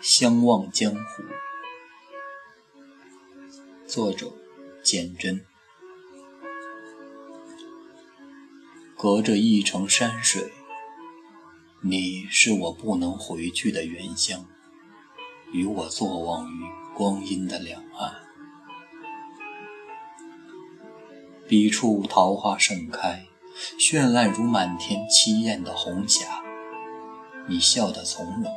相望江湖。作者：简真。隔着一程山水，你是我不能回去的原乡，与我坐望于光阴的两岸。彼处桃花盛开，绚烂如满天凄艳的红霞。你笑得从容，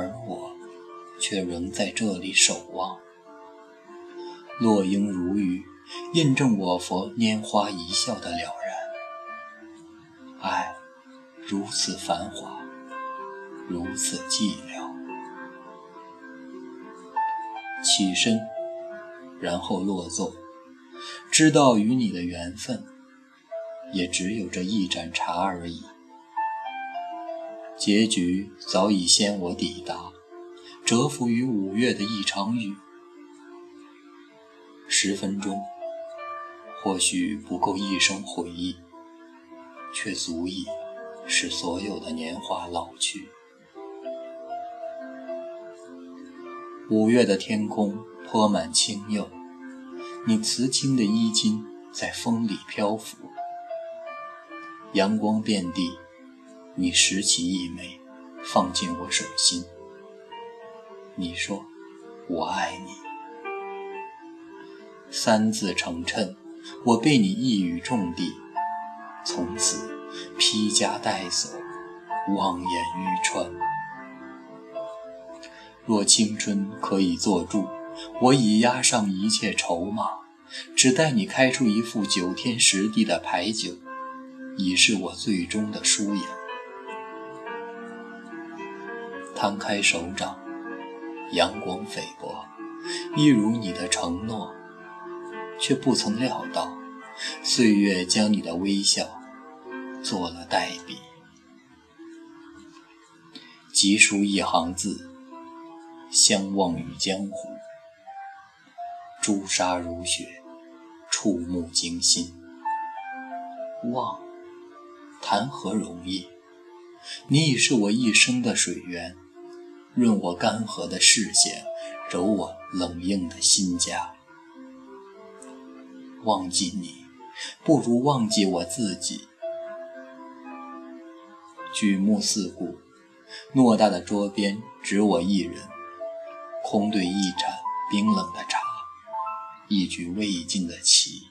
而我却仍在这里守望。落英如雨，印证我佛拈花一笑的了然。爱如此繁华，如此寂寥。起身，然后落座。知道与你的缘分，也只有这一盏茶而已。结局早已先我抵达，蛰伏于五月的一场雨。十分钟，或许不够一生回忆，却足以使所有的年华老去。五月的天空泼满青釉。你瓷青的衣襟在风里漂浮，阳光遍地，你拾起一枚，放进我手心。你说：“我爱你。”三字成谶，我被你一语中的，从此披枷带锁，望眼欲穿。若青春可以做注。我已押上一切筹码，只待你开出一副九天十地的牌九，已是我最终的输赢。摊开手掌，阳光菲薄，一如你的承诺，却不曾料到，岁月将你的微笑做了代笔，急书一行字：相忘于江湖。朱砂如雪，触目惊心。忘，谈何容易？你已是我一生的水源，润我干涸的视线，揉我冷硬的心枷。忘记你，不如忘记我自己。举目四顾，偌大的桌边只我一人，空对一盏冰冷的茶。一局未尽的棋。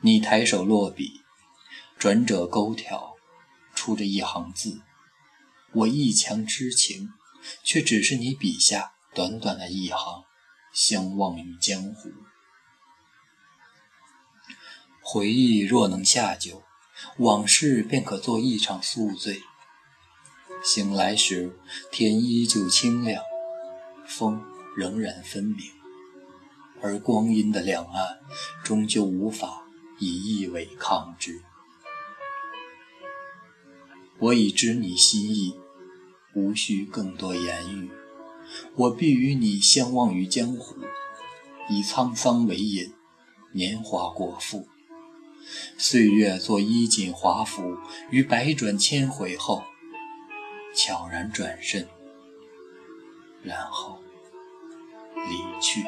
你抬手落笔，转折勾挑，出着一行字。我一腔之情，却只是你笔下短短的一行。相忘于江湖。回忆若能下酒，往事便可做一场宿醉。醒来时，天依旧清亮，风仍然分明。而光阴的两岸，终究无法以一苇抗之。我已知你心意，无需更多言语。我必与你相忘于江湖，以沧桑为引，年华过腹。岁月做衣锦华服，于百转千回后，悄然转身，然后离去。